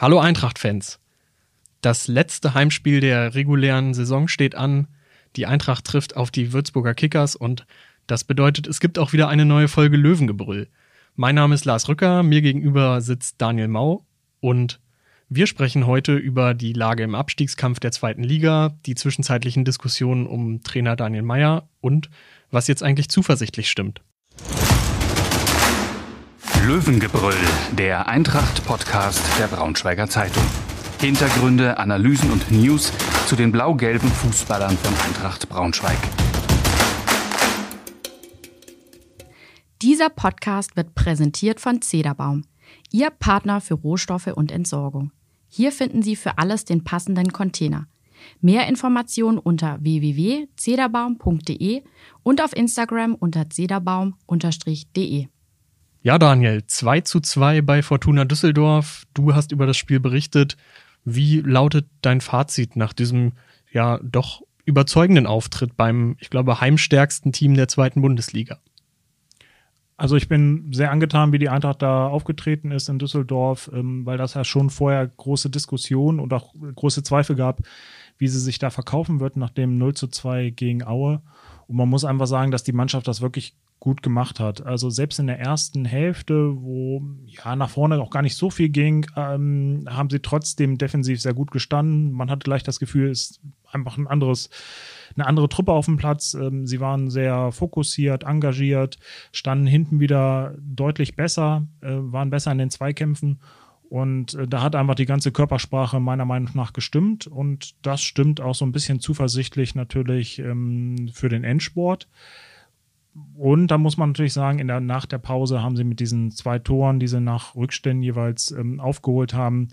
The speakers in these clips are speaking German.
Hallo Eintracht-Fans. Das letzte Heimspiel der regulären Saison steht an. Die Eintracht trifft auf die Würzburger Kickers und das bedeutet, es gibt auch wieder eine neue Folge Löwengebrüll. Mein Name ist Lars Rücker, mir gegenüber sitzt Daniel Mau und wir sprechen heute über die Lage im Abstiegskampf der zweiten Liga, die zwischenzeitlichen Diskussionen um Trainer Daniel Mayer und was jetzt eigentlich zuversichtlich stimmt. Löwengebrüll, der Eintracht-Podcast der Braunschweiger Zeitung. Hintergründe, Analysen und News zu den blau-gelben Fußballern von Eintracht Braunschweig. Dieser Podcast wird präsentiert von Zederbaum, Ihr Partner für Rohstoffe und Entsorgung. Hier finden Sie für alles den passenden Container. Mehr Informationen unter www.zederbaum.de und auf Instagram unter zederbaum-de. Ja, Daniel, 2 zu 2 bei Fortuna Düsseldorf. Du hast über das Spiel berichtet. Wie lautet dein Fazit nach diesem ja doch überzeugenden Auftritt beim, ich glaube, heimstärksten Team der zweiten Bundesliga? Also ich bin sehr angetan, wie die Eintracht da aufgetreten ist in Düsseldorf, ähm, weil das ja schon vorher große Diskussionen und auch große Zweifel gab, wie sie sich da verkaufen wird nach dem 0 zu 2 gegen Aue. Und man muss einfach sagen, dass die Mannschaft das wirklich gut gemacht hat. Also selbst in der ersten Hälfte, wo ja nach vorne auch gar nicht so viel ging, ähm, haben sie trotzdem defensiv sehr gut gestanden. Man hatte gleich das Gefühl, es ist einfach ein anderes, eine andere Truppe auf dem Platz. Ähm, sie waren sehr fokussiert, engagiert, standen hinten wieder deutlich besser, äh, waren besser in den Zweikämpfen. Und äh, da hat einfach die ganze Körpersprache meiner Meinung nach gestimmt. Und das stimmt auch so ein bisschen zuversichtlich natürlich ähm, für den Endsport. Und da muss man natürlich sagen, in der, nach der Pause haben sie mit diesen zwei Toren, die sie nach Rückständen jeweils ähm, aufgeholt haben,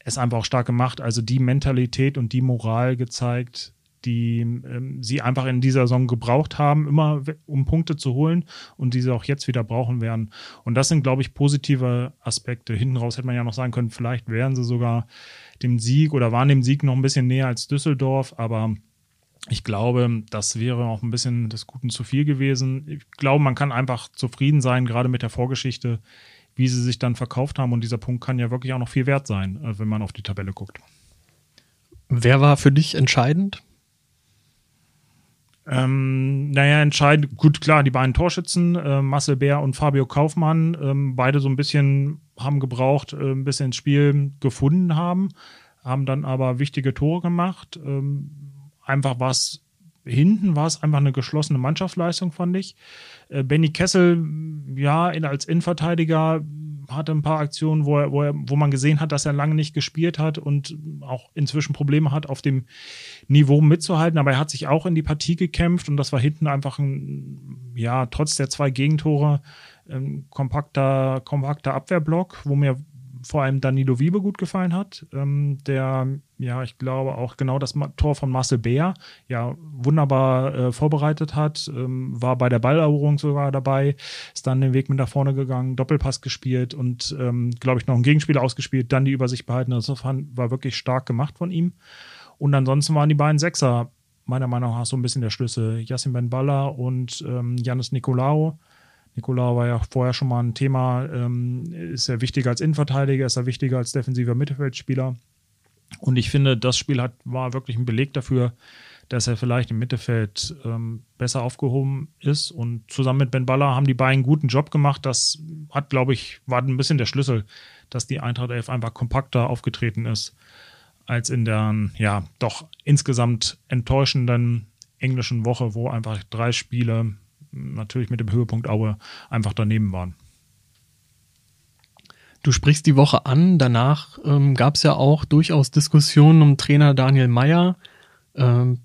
es einfach auch stark gemacht. Also die Mentalität und die Moral gezeigt, die ähm, sie einfach in dieser Saison gebraucht haben, immer um Punkte zu holen und die sie auch jetzt wieder brauchen werden. Und das sind, glaube ich, positive Aspekte. Hinten raus hätte man ja noch sagen können, vielleicht wären sie sogar dem Sieg oder waren dem Sieg noch ein bisschen näher als Düsseldorf, aber ich glaube, das wäre auch ein bisschen des Guten zu viel gewesen. Ich glaube, man kann einfach zufrieden sein, gerade mit der Vorgeschichte, wie sie sich dann verkauft haben. Und dieser Punkt kann ja wirklich auch noch viel wert sein, äh, wenn man auf die Tabelle guckt. Wer war für dich entscheidend? Ähm, naja, entscheidend, gut, klar, die beiden Torschützen, äh, Marcel Bär und Fabio Kaufmann, ähm, beide so ein bisschen haben gebraucht, äh, ein bisschen ins Spiel gefunden haben, haben dann aber wichtige Tore gemacht. Ähm, einfach was hinten war es einfach eine geschlossene Mannschaftsleistung, fand ich. Äh, Benny Kessel, ja, als Innenverteidiger hatte ein paar Aktionen, wo, er, wo, er, wo man gesehen hat, dass er lange nicht gespielt hat und auch inzwischen Probleme hat, auf dem Niveau mitzuhalten. Aber er hat sich auch in die Partie gekämpft und das war hinten einfach ein, ja, trotz der zwei Gegentore, kompakter, kompakter Abwehrblock, wo mir vor allem Danilo Wiebe gut gefallen hat, ähm, der, ja, ich glaube auch genau das Tor von Marcel Bär ja wunderbar äh, vorbereitet hat, ähm, war bei der Balleroberung sogar dabei, ist dann den Weg mit nach vorne gegangen, Doppelpass gespielt und, ähm, glaube ich, noch ein Gegenspieler ausgespielt, dann die Übersicht behalten. Das war wirklich stark gemacht von ihm. Und ansonsten waren die beiden Sechser meiner Meinung nach so ein bisschen der Schlüssel. Yassin Ben Balla und ähm, Janis Nicolaou Nikola war ja vorher schon mal ein Thema. Ähm, ist er wichtiger als Innenverteidiger? Ist er wichtiger als defensiver Mittelfeldspieler? Und ich finde, das Spiel hat, war wirklich ein Beleg dafür, dass er vielleicht im Mittelfeld ähm, besser aufgehoben ist. Und zusammen mit Ben Baller haben die beiden einen guten Job gemacht. Das hat, glaube ich, war ein bisschen der Schlüssel, dass die Eintracht 11 einfach kompakter aufgetreten ist als in der, ja, doch insgesamt enttäuschenden englischen Woche, wo einfach drei Spiele natürlich mit dem Höhepunkt Aue einfach daneben waren. Du sprichst die Woche an, danach ähm, gab es ja auch durchaus Diskussionen um Trainer Daniel Meyer. Ähm,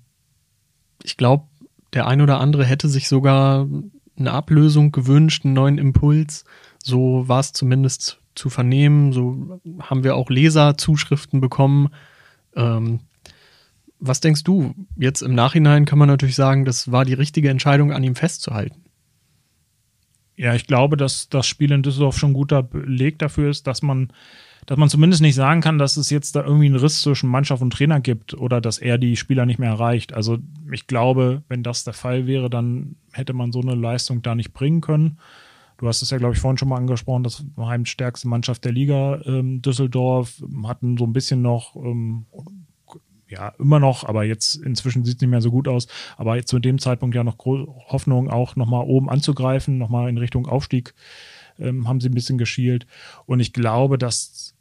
ich glaube, der ein oder andere hätte sich sogar eine Ablösung gewünscht, einen neuen Impuls. So war es zumindest zu vernehmen. So haben wir auch Leserzuschriften bekommen. Ähm, was denkst du? Jetzt im Nachhinein kann man natürlich sagen, das war die richtige Entscheidung, an ihm festzuhalten. Ja, ich glaube, dass das Spiel in Düsseldorf schon ein guter Beleg dafür ist, dass man, dass man zumindest nicht sagen kann, dass es jetzt da irgendwie einen Riss zwischen Mannschaft und Trainer gibt oder dass er die Spieler nicht mehr erreicht. Also ich glaube, wenn das der Fall wäre, dann hätte man so eine Leistung da nicht bringen können. Du hast es ja, glaube ich, vorhin schon mal angesprochen, das heimstärkste Mannschaft der Liga, ähm, Düsseldorf, hatten so ein bisschen noch, ähm, ja, immer noch, aber jetzt inzwischen sieht es nicht mehr so gut aus, aber zu dem Zeitpunkt ja noch Hoffnung, auch nochmal oben anzugreifen, nochmal in Richtung Aufstieg ähm, haben sie ein bisschen geschielt. Und ich glaube, dass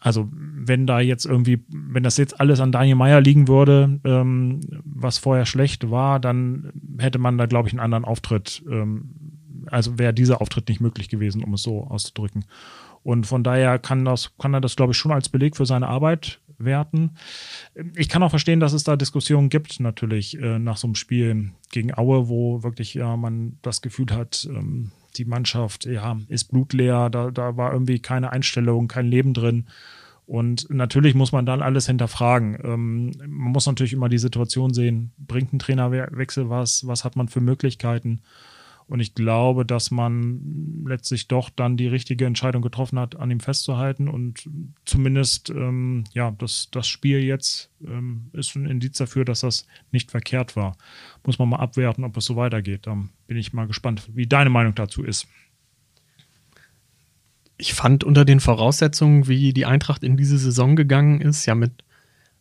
also wenn da jetzt irgendwie, wenn das jetzt alles an Daniel Meyer liegen würde, ähm, was vorher schlecht war, dann hätte man da, glaube ich, einen anderen Auftritt. Ähm, also wäre dieser Auftritt nicht möglich gewesen, um es so auszudrücken. Und von daher kann das, kann er das, glaube ich, schon als Beleg für seine Arbeit werten. Ich kann auch verstehen, dass es da Diskussionen gibt, natürlich, äh, nach so einem Spiel gegen Aue, wo wirklich ja man das Gefühl hat, ähm, die Mannschaft ja, ist blutleer, da, da war irgendwie keine Einstellung, kein Leben drin. Und natürlich muss man dann alles hinterfragen. Ähm, man muss natürlich immer die Situation sehen, bringt ein Trainerwechsel was, was hat man für Möglichkeiten? Und ich glaube, dass man letztlich doch dann die richtige Entscheidung getroffen hat, an ihm festzuhalten. Und zumindest, ähm, ja, das, das Spiel jetzt ähm, ist ein Indiz dafür, dass das nicht verkehrt war. Muss man mal abwerten, ob es so weitergeht. Da bin ich mal gespannt, wie deine Meinung dazu ist. Ich fand unter den Voraussetzungen, wie die Eintracht in diese Saison gegangen ist, ja mit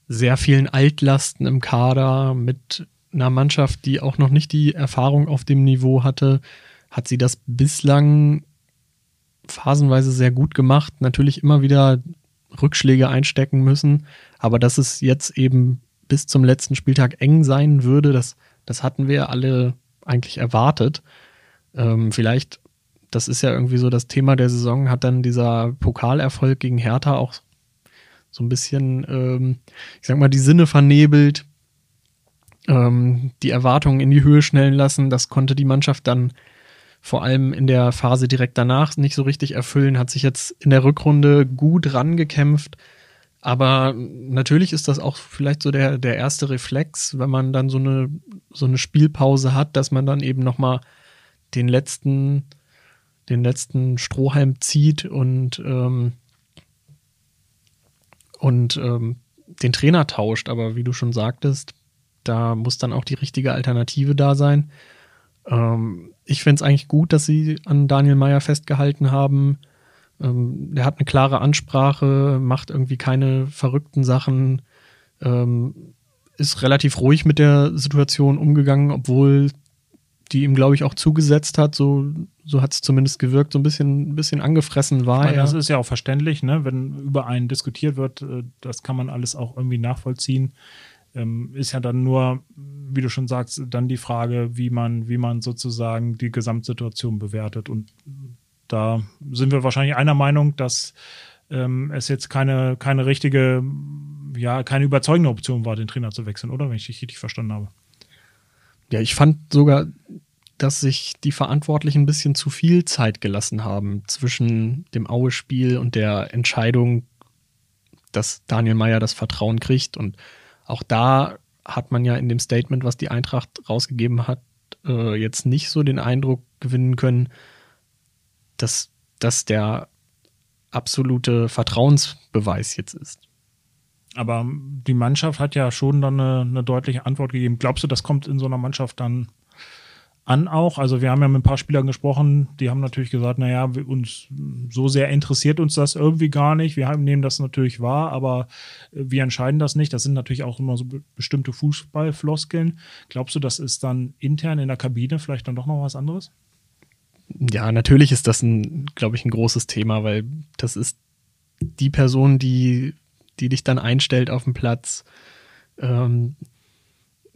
sehr vielen Altlasten im Kader, mit einer Mannschaft, die auch noch nicht die Erfahrung auf dem Niveau hatte, hat sie das bislang phasenweise sehr gut gemacht. Natürlich immer wieder Rückschläge einstecken müssen, aber dass es jetzt eben bis zum letzten Spieltag eng sein würde, das, das hatten wir alle eigentlich erwartet. Ähm, vielleicht, das ist ja irgendwie so das Thema der Saison, hat dann dieser Pokalerfolg gegen Hertha auch so ein bisschen, ähm, ich sag mal, die Sinne vernebelt ähm, die Erwartungen in die Höhe schnellen lassen. Das konnte die Mannschaft dann vor allem in der Phase direkt danach nicht so richtig erfüllen, hat sich jetzt in der Rückrunde gut rangekämpft. Aber natürlich ist das auch vielleicht so der, der erste Reflex, wenn man dann so eine, so eine Spielpause hat, dass man dann eben nochmal den letzten, den letzten Strohhalm zieht und, ähm, und ähm, den Trainer tauscht. Aber wie du schon sagtest, da muss dann auch die richtige Alternative da sein. Ähm, ich finde es eigentlich gut, dass sie an Daniel Meyer festgehalten haben. Ähm, der hat eine klare Ansprache, macht irgendwie keine verrückten Sachen, ähm, ist relativ ruhig mit der Situation umgegangen, obwohl die ihm, glaube ich, auch zugesetzt hat. So, so hat es zumindest gewirkt, so ein bisschen, ein bisschen angefressen war meine, er. Das ist ja auch verständlich, ne? wenn über einen diskutiert wird, äh, das kann man alles auch irgendwie nachvollziehen ähm, ist ja dann nur, wie du schon sagst, dann die Frage, wie man, wie man sozusagen die Gesamtsituation bewertet. Und da sind wir wahrscheinlich einer Meinung, dass ähm, es jetzt keine, keine richtige, ja, keine überzeugende Option war, den Trainer zu wechseln, oder? Wenn ich dich richtig verstanden habe. Ja, ich fand sogar, dass sich die Verantwortlichen ein bisschen zu viel Zeit gelassen haben zwischen dem Aue-Spiel und der Entscheidung, dass Daniel Meyer das Vertrauen kriegt. Und auch da hat man ja in dem Statement, was die Eintracht rausgegeben hat, äh, jetzt nicht so den Eindruck gewinnen können, dass das der absolute Vertrauensbeweis jetzt ist. Aber die Mannschaft hat ja schon dann eine, eine deutliche Antwort gegeben. Glaubst du, das kommt in so einer Mannschaft dann an auch. Also wir haben ja mit ein paar Spielern gesprochen, die haben natürlich gesagt, naja, uns so sehr interessiert uns das irgendwie gar nicht. Wir nehmen das natürlich wahr, aber äh, wir entscheiden das nicht. Das sind natürlich auch immer so bestimmte Fußballfloskeln. Glaubst du, das ist dann intern in der Kabine vielleicht dann doch noch was anderes? Ja, natürlich ist das ein, glaube ich, ein großes Thema, weil das ist die Person, die, die dich dann einstellt auf dem Platz. Ähm,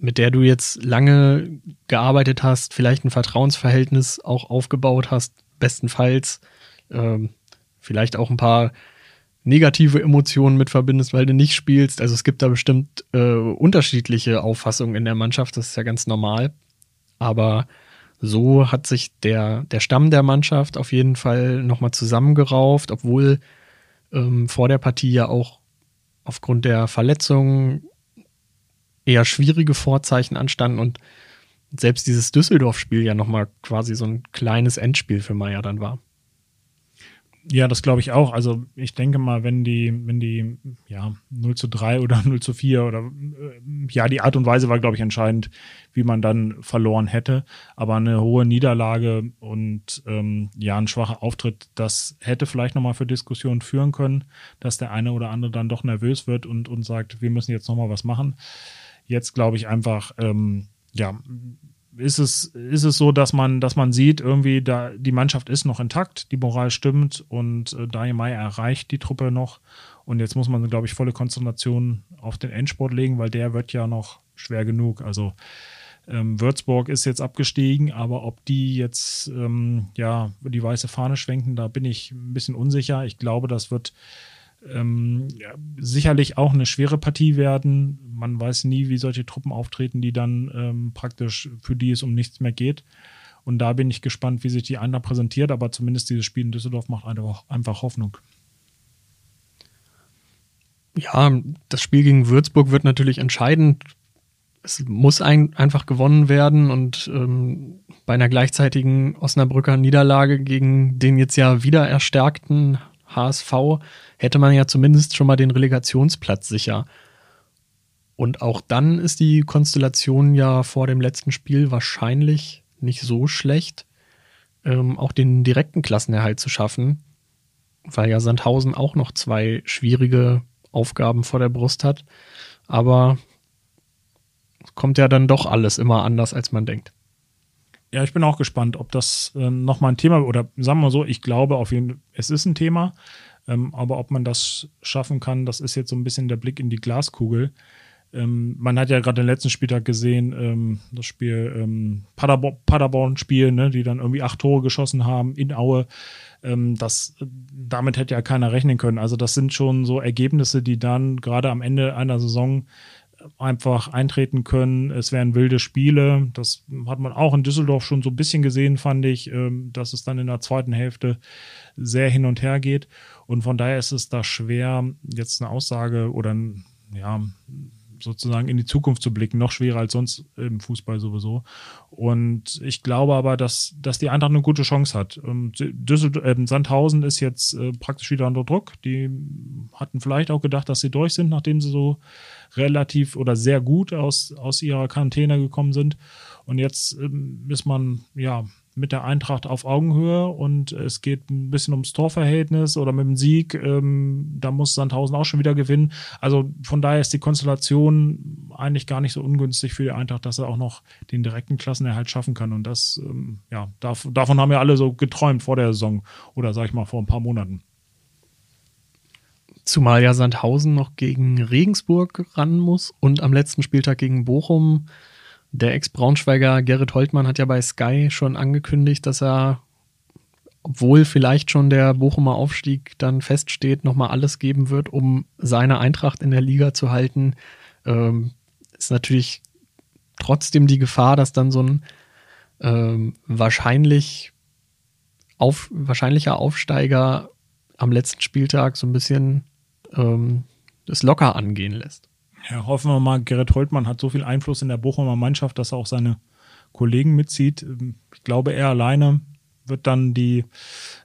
mit der du jetzt lange gearbeitet hast, vielleicht ein Vertrauensverhältnis auch aufgebaut hast, bestenfalls ähm, vielleicht auch ein paar negative Emotionen mit verbindest, weil du nicht spielst. Also es gibt da bestimmt äh, unterschiedliche Auffassungen in der Mannschaft, das ist ja ganz normal. Aber so hat sich der, der Stamm der Mannschaft auf jeden Fall nochmal zusammengerauft, obwohl ähm, vor der Partie ja auch aufgrund der Verletzungen eher schwierige Vorzeichen anstanden und selbst dieses Düsseldorf-Spiel ja nochmal quasi so ein kleines Endspiel für Meier dann war. Ja, das glaube ich auch. Also ich denke mal, wenn die, wenn die, ja, 0 zu 3 oder 0 zu 4 oder äh, ja, die Art und Weise war, glaube ich, entscheidend, wie man dann verloren hätte. Aber eine hohe Niederlage und ähm, ja, ein schwacher Auftritt, das hätte vielleicht nochmal für Diskussionen führen können, dass der eine oder andere dann doch nervös wird und, und sagt, wir müssen jetzt nochmal was machen. Jetzt glaube ich einfach, ähm, ja, ist es, ist es so, dass man, dass man sieht, irgendwie, da die Mannschaft ist noch intakt, die Moral stimmt und äh, Daniel May erreicht die Truppe noch. Und jetzt muss man, glaube ich, volle Konzentration auf den Endsport legen, weil der wird ja noch schwer genug. Also ähm, Würzburg ist jetzt abgestiegen, aber ob die jetzt ähm, ja die weiße Fahne schwenken, da bin ich ein bisschen unsicher. Ich glaube, das wird ähm, ja, sicherlich auch eine schwere Partie werden. Man weiß nie, wie solche Truppen auftreten, die dann ähm, praktisch für die es um nichts mehr geht. Und da bin ich gespannt, wie sich die Eintracht präsentiert, aber zumindest dieses Spiel in Düsseldorf macht einfach Hoffnung. Ja, das Spiel gegen Würzburg wird natürlich entscheidend. Es muss ein, einfach gewonnen werden und ähm, bei einer gleichzeitigen Osnabrücker Niederlage gegen den jetzt ja wieder erstärkten HSV hätte man ja zumindest schon mal den Relegationsplatz sicher. Und auch dann ist die Konstellation ja vor dem letzten Spiel wahrscheinlich nicht so schlecht, ähm, auch den direkten Klassenerhalt zu schaffen, weil ja Sandhausen auch noch zwei schwierige Aufgaben vor der Brust hat. Aber kommt ja dann doch alles immer anders, als man denkt. Ja, ich bin auch gespannt, ob das äh, nochmal ein Thema oder sagen wir mal so, ich glaube auf jeden Fall, es ist ein Thema. Ähm, aber ob man das schaffen kann, das ist jetzt so ein bisschen der Blick in die Glaskugel. Ähm, man hat ja gerade den letzten Spieltag gesehen, ähm, das Spiel ähm, Paderborn-Spiel, ne, die dann irgendwie acht Tore geschossen haben in Aue. Ähm, das, damit hätte ja keiner rechnen können. Also das sind schon so Ergebnisse, die dann gerade am Ende einer Saison einfach eintreten können. Es wären wilde Spiele. Das hat man auch in Düsseldorf schon so ein bisschen gesehen, fand ich, ähm, dass es dann in der zweiten Hälfte sehr hin und her geht. Und von daher ist es da schwer, jetzt eine Aussage oder ja, sozusagen in die Zukunft zu blicken, noch schwerer als sonst im Fußball sowieso. Und ich glaube aber, dass, dass die Eintracht eine gute Chance hat. Ähm, Düsseldorf, äh, Sandhausen ist jetzt äh, praktisch wieder unter Druck. Die hatten vielleicht auch gedacht, dass sie durch sind, nachdem sie so relativ oder sehr gut aus, aus ihrer Quarantäne gekommen sind. Und jetzt ähm, ist man, ja, mit der Eintracht auf Augenhöhe und es geht ein bisschen ums Torverhältnis oder mit dem Sieg. Ähm, da muss Sandhausen auch schon wieder gewinnen. Also von daher ist die Konstellation eigentlich gar nicht so ungünstig für die Eintracht, dass er auch noch den direkten Klassenerhalt schaffen kann. Und das, ähm, ja, dav davon haben wir alle so geträumt vor der Saison oder sag ich mal vor ein paar Monaten. Zumal ja Sandhausen noch gegen Regensburg ran muss und am letzten Spieltag gegen Bochum der Ex-Braunschweiger Gerrit Holtmann hat ja bei Sky schon angekündigt, dass er, obwohl vielleicht schon der Bochumer Aufstieg dann feststeht, nochmal alles geben wird, um seine Eintracht in der Liga zu halten. Ähm, ist natürlich trotzdem die Gefahr, dass dann so ein ähm, wahrscheinlich auf, wahrscheinlicher Aufsteiger am letzten Spieltag so ein bisschen ähm, das locker angehen lässt. Ja, hoffen wir mal, Gerrit Holtmann hat so viel Einfluss in der Bochumer Mannschaft, dass er auch seine Kollegen mitzieht. Ich glaube, er alleine wird dann die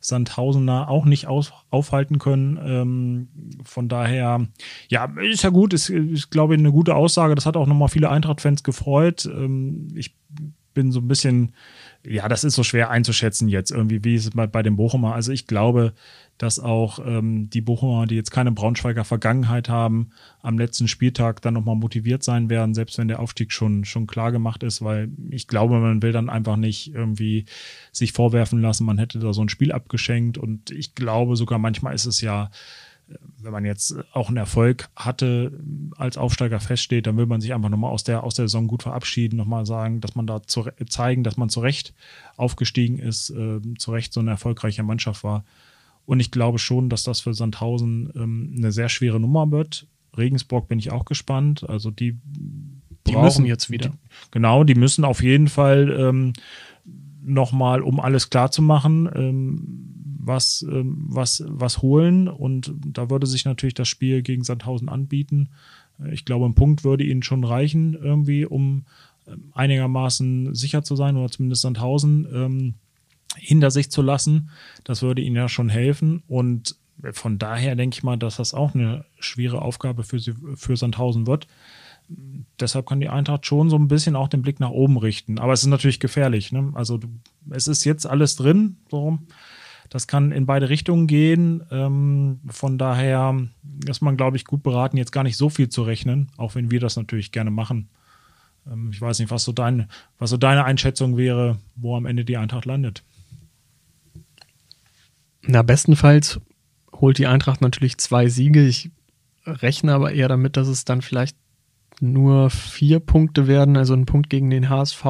Sandhausener auch nicht aus, aufhalten können. Ähm, von daher, ja, ist ja gut, ist, ist glaube ich, eine gute Aussage. Das hat auch nochmal viele Eintracht-Fans gefreut. Ähm, ich bin so ein bisschen, ja, das ist so schwer einzuschätzen jetzt irgendwie, wie es bei, bei dem Bochumer. Also ich glaube, dass auch ähm, die Bochumer, die jetzt keine Braunschweiger Vergangenheit haben, am letzten Spieltag dann nochmal motiviert sein werden, selbst wenn der Aufstieg schon, schon klar gemacht ist, weil ich glaube, man will dann einfach nicht irgendwie sich vorwerfen lassen, man hätte da so ein Spiel abgeschenkt und ich glaube sogar manchmal ist es ja, wenn man jetzt auch einen Erfolg hatte, als Aufsteiger feststeht, dann will man sich einfach nochmal aus der, aus der Saison gut verabschieden, nochmal sagen, dass man da zu, zeigen, dass man zu Recht aufgestiegen ist, äh, zu Recht so eine erfolgreiche Mannschaft war. Und ich glaube schon, dass das für Sandhausen ähm, eine sehr schwere Nummer wird. Regensburg bin ich auch gespannt. Also die, die müssen jetzt wieder. Die, genau, die müssen auf jeden Fall ähm, nochmal, um alles klar zu machen, ähm, was, ähm, was, was holen. Und da würde sich natürlich das Spiel gegen Sandhausen anbieten. Ich glaube, ein Punkt würde ihnen schon reichen, irgendwie, um ähm, einigermaßen sicher zu sein, oder zumindest Sandhausen. Ähm, hinter sich zu lassen. Das würde ihnen ja schon helfen. Und von daher denke ich mal, dass das auch eine schwere Aufgabe für, sie, für Sandhausen wird. Deshalb kann die Eintracht schon so ein bisschen auch den Blick nach oben richten. Aber es ist natürlich gefährlich. Ne? Also es ist jetzt alles drin. So. Das kann in beide Richtungen gehen. Ähm, von daher ist man, glaube ich, gut beraten, jetzt gar nicht so viel zu rechnen, auch wenn wir das natürlich gerne machen. Ähm, ich weiß nicht, was so, dein, was so deine Einschätzung wäre, wo am Ende die Eintracht landet. Na, bestenfalls holt die Eintracht natürlich zwei Siege. Ich rechne aber eher damit, dass es dann vielleicht nur vier Punkte werden, also ein Punkt gegen den HSV.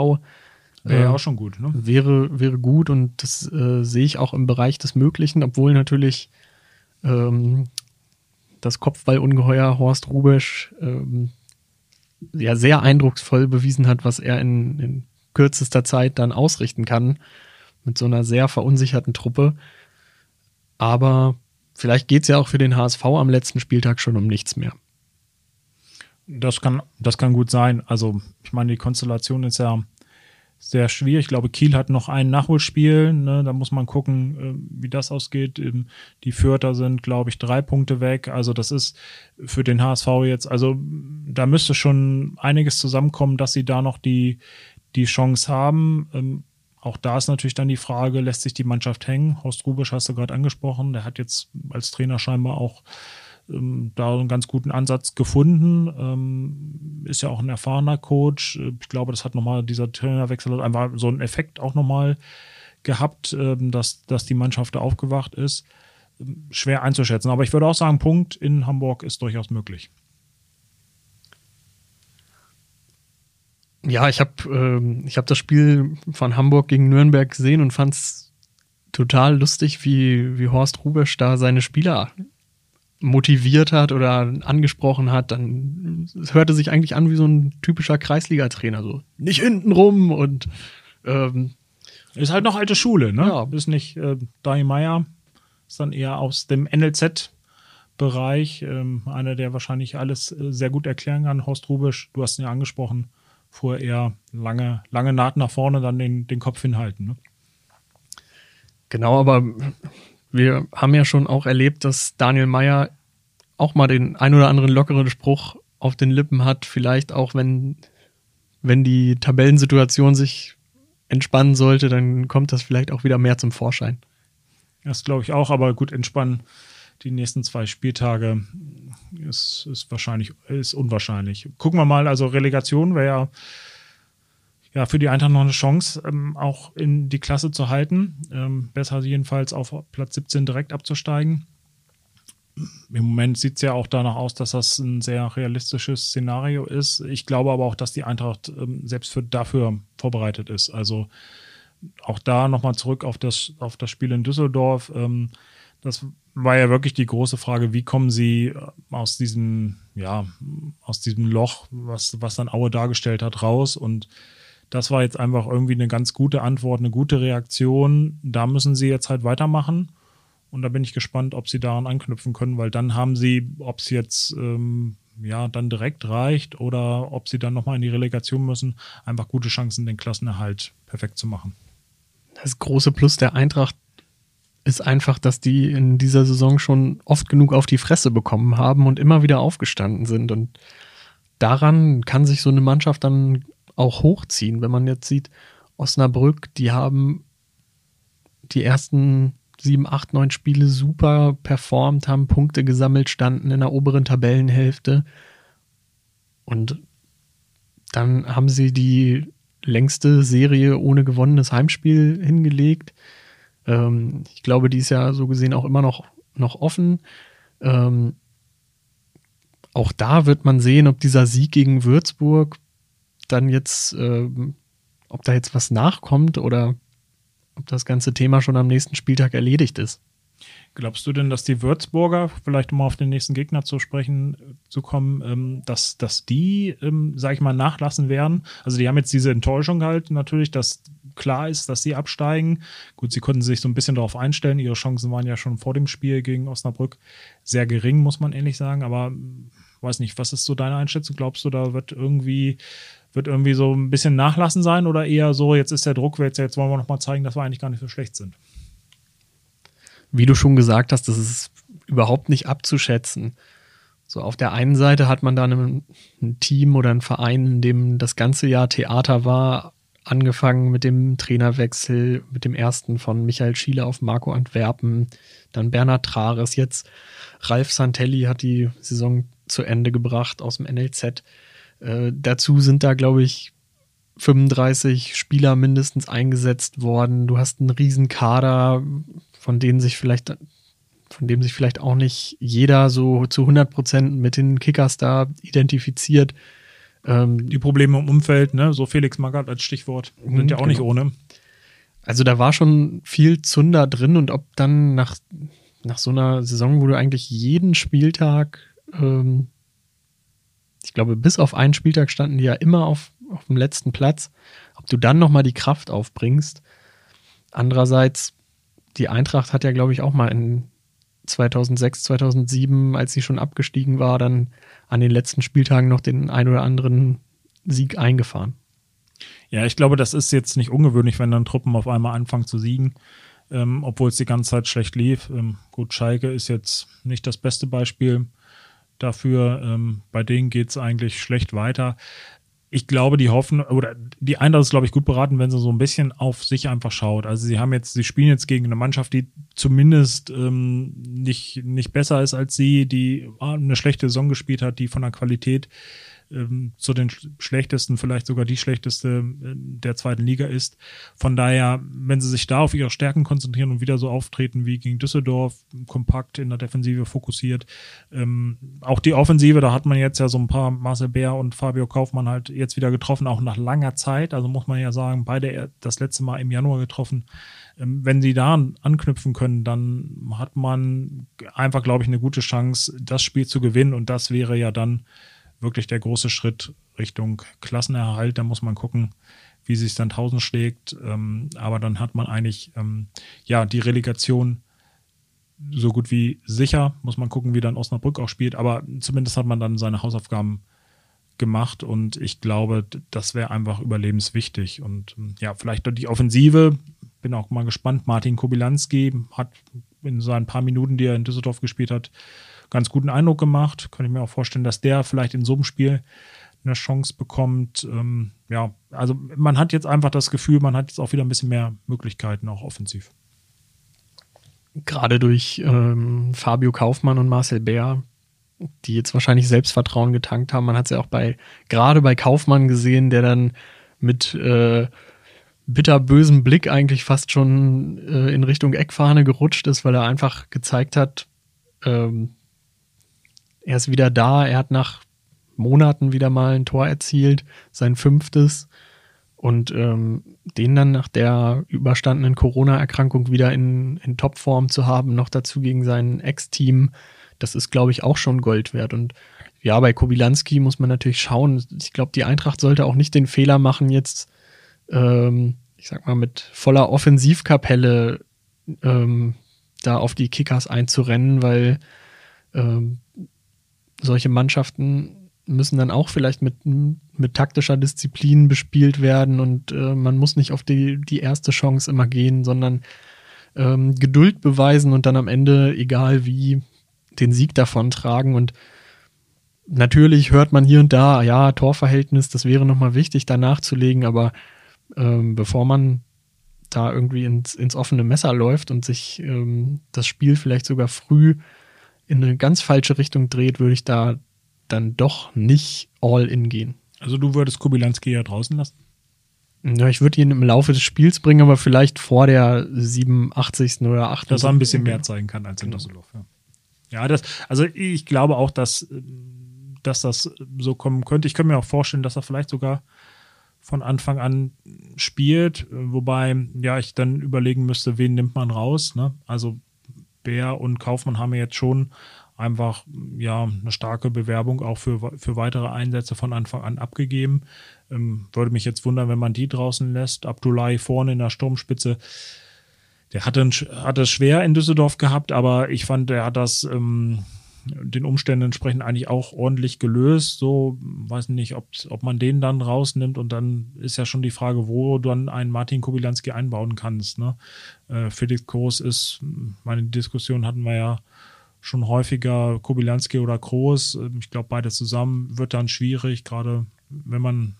Wäre ja äh, auch schon gut, ne? Wäre, wäre gut und das äh, sehe ich auch im Bereich des Möglichen, obwohl natürlich ähm, das Kopfballungeheuer Horst Rubesch ähm, ja sehr eindrucksvoll bewiesen hat, was er in, in kürzester Zeit dann ausrichten kann mit so einer sehr verunsicherten Truppe. Aber vielleicht geht es ja auch für den HSV am letzten Spieltag schon um nichts mehr. Das kann, das kann gut sein. Also, ich meine, die Konstellation ist ja sehr schwierig. Ich glaube, Kiel hat noch ein Nachholspiel. Ne? Da muss man gucken, äh, wie das ausgeht. Ähm, die Fürther sind, glaube ich, drei Punkte weg. Also das ist für den HSV jetzt, also da müsste schon einiges zusammenkommen, dass sie da noch die, die Chance haben. Ähm, auch da ist natürlich dann die Frage, lässt sich die Mannschaft hängen? Horst Rubisch hast du gerade angesprochen. Der hat jetzt als Trainer scheinbar auch ähm, da einen ganz guten Ansatz gefunden. Ist ja auch ein erfahrener Coach. Ich glaube, das hat nochmal, dieser Trainerwechsel einfach so einen Effekt auch nochmal gehabt, ähm, dass, dass die Mannschaft da aufgewacht ist. Ähm, schwer einzuschätzen. Aber ich würde auch sagen, Punkt in Hamburg ist durchaus möglich. Ja, ich habe ähm, hab das Spiel von Hamburg gegen Nürnberg gesehen und fand es total lustig, wie, wie Horst Rubesch da seine Spieler motiviert hat oder angesprochen hat, dann es hörte sich eigentlich an wie so ein typischer Kreisliga-Trainer, so nicht hinten rum und ähm, ist halt noch alte Schule, ne? Ja. Ist nicht äh, Dai Meier, ist dann eher aus dem NLZ-Bereich, ähm, einer, der wahrscheinlich alles äh, sehr gut erklären kann. Horst Rubisch, du hast ihn ja angesprochen, fuhr eher lange, lange Naht nach vorne, dann den, den Kopf hinhalten. Ne? Genau, aber wir haben ja schon auch erlebt, dass Daniel Meyer auch mal den ein oder anderen lockeren Spruch auf den Lippen hat, vielleicht auch wenn, wenn die Tabellensituation sich entspannen sollte, dann kommt das vielleicht auch wieder mehr zum Vorschein. Das glaube ich auch, aber gut, entspannen die nächsten zwei Spieltage ist, ist wahrscheinlich, ist unwahrscheinlich. Gucken wir mal, also Relegation wäre ja ja, für die Eintracht noch eine Chance, ähm, auch in die Klasse zu halten. Ähm, besser jedenfalls auf Platz 17 direkt abzusteigen. Im Moment sieht es ja auch danach aus, dass das ein sehr realistisches Szenario ist. Ich glaube aber auch, dass die Eintracht ähm, selbst für, dafür vorbereitet ist. Also auch da nochmal zurück auf das, auf das Spiel in Düsseldorf. Ähm, das war ja wirklich die große Frage, wie kommen sie äh, aus diesem, ja, aus diesem Loch, was, was dann Aue dargestellt hat, raus und das war jetzt einfach irgendwie eine ganz gute Antwort, eine gute Reaktion. Da müssen sie jetzt halt weitermachen. Und da bin ich gespannt, ob sie daran anknüpfen können, weil dann haben sie, ob es jetzt ähm, ja dann direkt reicht oder ob sie dann nochmal in die Relegation müssen, einfach gute Chancen, den Klassenerhalt perfekt zu machen. Das große Plus der Eintracht ist einfach, dass die in dieser Saison schon oft genug auf die Fresse bekommen haben und immer wieder aufgestanden sind. Und daran kann sich so eine Mannschaft dann auch hochziehen. Wenn man jetzt sieht, Osnabrück, die haben die ersten sieben, acht, neun Spiele super performt, haben Punkte gesammelt, standen in der oberen Tabellenhälfte. Und dann haben sie die längste Serie ohne gewonnenes Heimspiel hingelegt. Ähm, ich glaube, die ist ja so gesehen auch immer noch, noch offen. Ähm, auch da wird man sehen, ob dieser Sieg gegen Würzburg dann jetzt, äh, ob da jetzt was nachkommt oder ob das ganze Thema schon am nächsten Spieltag erledigt ist. Glaubst du denn, dass die Würzburger, vielleicht um auf den nächsten Gegner zu sprechen äh, zu kommen, ähm, dass, dass die, ähm, sag ich mal, nachlassen werden? Also die haben jetzt diese Enttäuschung halt natürlich, dass klar ist, dass sie absteigen. Gut, sie konnten sich so ein bisschen darauf einstellen. Ihre Chancen waren ja schon vor dem Spiel gegen Osnabrück sehr gering, muss man ehrlich sagen. Aber weiß nicht, was ist so deine Einschätzung? Glaubst du, da wird irgendwie wird irgendwie so ein bisschen nachlassen sein oder eher so, jetzt ist der Druck, jetzt, wollen wir nochmal zeigen, dass wir eigentlich gar nicht so schlecht sind? Wie du schon gesagt hast, das ist überhaupt nicht abzuschätzen. So, auf der einen Seite hat man dann ein, ein Team oder ein Verein, in dem das ganze Jahr Theater war, angefangen mit dem Trainerwechsel, mit dem ersten von Michael Schiele auf Marco Antwerpen, dann Bernhard Trares, jetzt Ralf Santelli hat die Saison zu Ende gebracht aus dem NLZ. Äh, dazu sind da, glaube ich, 35 Spieler mindestens eingesetzt worden. Du hast einen riesen Kader, von denen sich vielleicht von dem sich vielleicht auch nicht jeder so zu 100 Prozent mit den Kickers da identifiziert. Ähm, die Probleme im Umfeld, ne? so Felix Magath als Stichwort, sind ja auch genau. nicht ohne. Also da war schon viel Zunder drin und ob dann nach, nach so einer Saison, wo du eigentlich jeden Spieltag, ähm, ich glaube, bis auf einen Spieltag standen die ja immer auf, auf dem letzten Platz, ob du dann nochmal die Kraft aufbringst. Andererseits, die Eintracht hat ja, glaube ich, auch mal in 2006, 2007, als sie schon abgestiegen war, dann an den letzten Spieltagen noch den ein oder anderen Sieg eingefahren. Ja, ich glaube, das ist jetzt nicht ungewöhnlich, wenn dann Truppen auf einmal anfangen zu siegen, ähm, obwohl es die ganze Zeit schlecht lief. Ähm, gut, Schalke ist jetzt nicht das beste Beispiel dafür. Ähm, bei denen geht es eigentlich schlecht weiter ich glaube, die hoffen, oder die Eintracht ist, glaube ich, gut beraten, wenn sie so ein bisschen auf sich einfach schaut. Also sie haben jetzt, sie spielen jetzt gegen eine Mannschaft, die zumindest ähm, nicht, nicht besser ist als sie, die ah, eine schlechte Saison gespielt hat, die von der Qualität ähm, zu den schlechtesten, vielleicht sogar die schlechteste äh, der zweiten Liga ist. Von daher, wenn sie sich da auf ihre Stärken konzentrieren und wieder so auftreten wie gegen Düsseldorf, kompakt in der Defensive fokussiert, ähm, auch die Offensive, da hat man jetzt ja so ein paar Marcel Bär und Fabio Kaufmann halt jetzt wieder getroffen, auch nach langer Zeit. Also muss man ja sagen, beide das letzte Mal im Januar getroffen ähm, wenn sie da anknüpfen können, dann hat man einfach, glaube ich, eine gute Chance, das Spiel zu gewinnen. Und das wäre ja dann wirklich der große Schritt Richtung Klassenerhalt. Da muss man gucken, wie sich dann tausend schlägt. Ähm, aber dann hat man eigentlich ähm, ja die Relegation so gut wie sicher. Muss man gucken, wie dann Osnabrück auch spielt. Aber zumindest hat man dann seine Hausaufgaben gemacht und ich glaube, das wäre einfach überlebenswichtig. Und ähm, ja, vielleicht die Offensive. Bin auch mal gespannt. Martin Kobilanski hat in seinen paar Minuten, die er in Düsseldorf gespielt hat, ganz guten Eindruck gemacht. Kann ich mir auch vorstellen, dass der vielleicht in so einem Spiel eine Chance bekommt. Ähm, ja, also man hat jetzt einfach das Gefühl, man hat jetzt auch wieder ein bisschen mehr Möglichkeiten, auch offensiv. Gerade durch ähm, Fabio Kaufmann und Marcel Bär, die jetzt wahrscheinlich Selbstvertrauen getankt haben. Man hat es ja auch bei, gerade bei Kaufmann gesehen, der dann mit äh, bitterbösem Blick eigentlich fast schon äh, in Richtung Eckfahne gerutscht ist, weil er einfach gezeigt hat, ähm, er ist wieder da. Er hat nach Monaten wieder mal ein Tor erzielt, sein fünftes. Und ähm, den dann nach der überstandenen Corona-Erkrankung wieder in, in Topform zu haben, noch dazu gegen sein Ex-Team, das ist, glaube ich, auch schon Gold wert. Und ja, bei Kobilanski muss man natürlich schauen. Ich glaube, die Eintracht sollte auch nicht den Fehler machen, jetzt, ähm, ich sag mal, mit voller Offensivkapelle ähm, da auf die Kickers einzurennen, weil ähm, solche Mannschaften müssen dann auch vielleicht mit, mit taktischer Disziplin bespielt werden und äh, man muss nicht auf die, die erste Chance immer gehen, sondern ähm, Geduld beweisen und dann am Ende, egal wie, den Sieg davon tragen. Und natürlich hört man hier und da, ja, Torverhältnis, das wäre nochmal wichtig, da nachzulegen, aber ähm, bevor man da irgendwie ins, ins offene Messer läuft und sich ähm, das Spiel vielleicht sogar früh in eine ganz falsche Richtung dreht, würde ich da dann doch nicht all in gehen. Also du würdest Kubilanski ja draußen lassen? Ja, ich würde ihn im Laufe des Spiels bringen, aber vielleicht vor der 87. oder 88. Dass er ein bisschen mehr zeigen kann als in genau. Düsseldorf. Ja. ja, das, also ich glaube auch, dass, dass das so kommen könnte. Ich könnte mir auch vorstellen, dass er vielleicht sogar von Anfang an spielt, wobei ja ich dann überlegen müsste, wen nimmt man raus. Ne? Also Bär und Kaufmann haben jetzt schon einfach ja eine starke Bewerbung auch für, für weitere Einsätze von Anfang an abgegeben. Ähm, würde mich jetzt wundern, wenn man die draußen lässt. Abdullahi vorne in der Sturmspitze, der hatte es schwer in Düsseldorf gehabt, aber ich fand, er hat das ähm, den Umständen entsprechend eigentlich auch ordentlich gelöst. So, weiß nicht, ob, ob man den dann rausnimmt und dann ist ja schon die Frage, wo du dann einen Martin Kobilanski einbauen kannst. Ne? Äh, Felix Groß ist, meine Diskussion hatten wir ja schon häufiger, Kobilanski oder Groß. Ich glaube, beide zusammen wird dann schwierig, gerade wenn man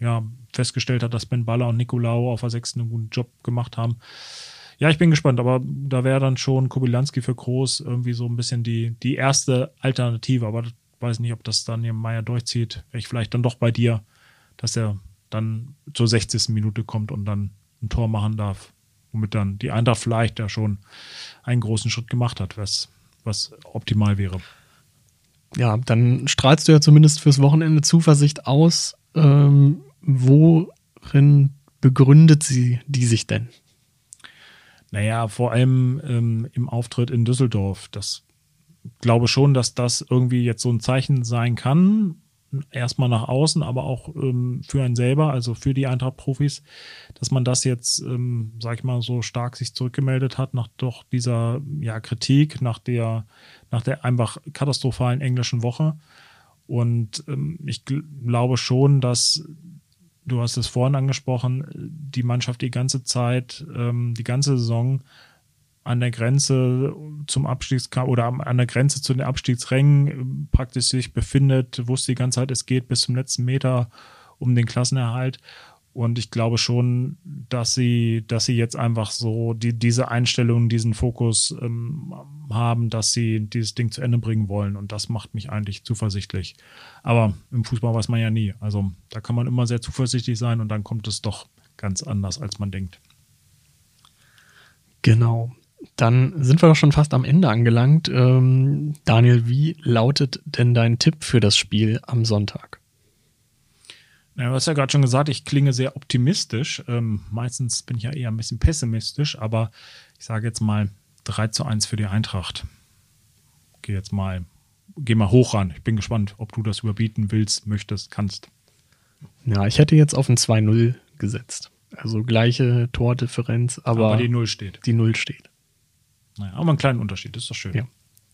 ja festgestellt hat, dass Ben Baller und Nicolau auf der sechsten einen guten Job gemacht haben. Ja, ich bin gespannt, aber da wäre dann schon Kobylanski für Groß irgendwie so ein bisschen die, die erste Alternative. Aber ich weiß nicht, ob das dann im Meier durchzieht. Wäre ich vielleicht dann doch bei dir, dass er dann zur 60. Minute kommt und dann ein Tor machen darf. Womit dann die Eintracht vielleicht ja schon einen großen Schritt gemacht hat, was, was optimal wäre. Ja, dann strahlst du ja zumindest fürs Wochenende Zuversicht aus. Ähm, worin begründet sie die sich denn? Naja, vor allem ähm, im Auftritt in Düsseldorf. Das glaube schon, dass das irgendwie jetzt so ein Zeichen sein kann. Erstmal nach außen, aber auch ähm, für einen selber, also für die Eintracht-Profis, dass man das jetzt, ähm, sag ich mal, so stark sich zurückgemeldet hat nach doch dieser ja, Kritik, nach der, nach der einfach katastrophalen englischen Woche. Und ähm, ich glaube schon, dass du hast es vorhin angesprochen, die Mannschaft die ganze Zeit, ähm, die ganze Saison an der Grenze zum Abstiegskampf oder an der Grenze zu den Abstiegsrängen äh, praktisch sich befindet, wusste die ganze Zeit, es geht bis zum letzten Meter um den Klassenerhalt. Und ich glaube schon, dass sie, dass sie jetzt einfach so die, diese Einstellung, diesen Fokus ähm, haben, dass sie dieses Ding zu Ende bringen wollen. Und das macht mich eigentlich zuversichtlich. Aber im Fußball weiß man ja nie. Also da kann man immer sehr zuversichtlich sein und dann kommt es doch ganz anders, als man denkt. Genau. Dann sind wir doch schon fast am Ende angelangt. Ähm, Daniel, wie lautet denn dein Tipp für das Spiel am Sonntag? Ja, du hast ja gerade schon gesagt, ich klinge sehr optimistisch. Ähm, meistens bin ich ja eher ein bisschen pessimistisch, aber ich sage jetzt mal 3 zu 1 für die Eintracht. Geh jetzt mal, geh mal hoch ran. Ich bin gespannt, ob du das überbieten willst, möchtest, kannst. Ja, ich hätte jetzt auf ein 2-0 gesetzt. Also gleiche Tordifferenz, aber, aber die Null steht. Die Null steht. Naja, aber einen kleinen Unterschied, das ist doch schön. Ja.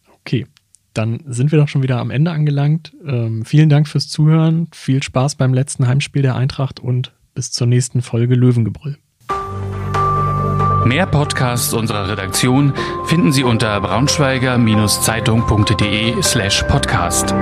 Okay dann sind wir doch schon wieder am Ende angelangt. Ähm, vielen Dank fürs Zuhören, viel Spaß beim letzten Heimspiel der Eintracht und bis zur nächsten Folge Löwengebrüll. Mehr Podcasts unserer Redaktion finden Sie unter braunschweiger-zeitung.de slash podcast.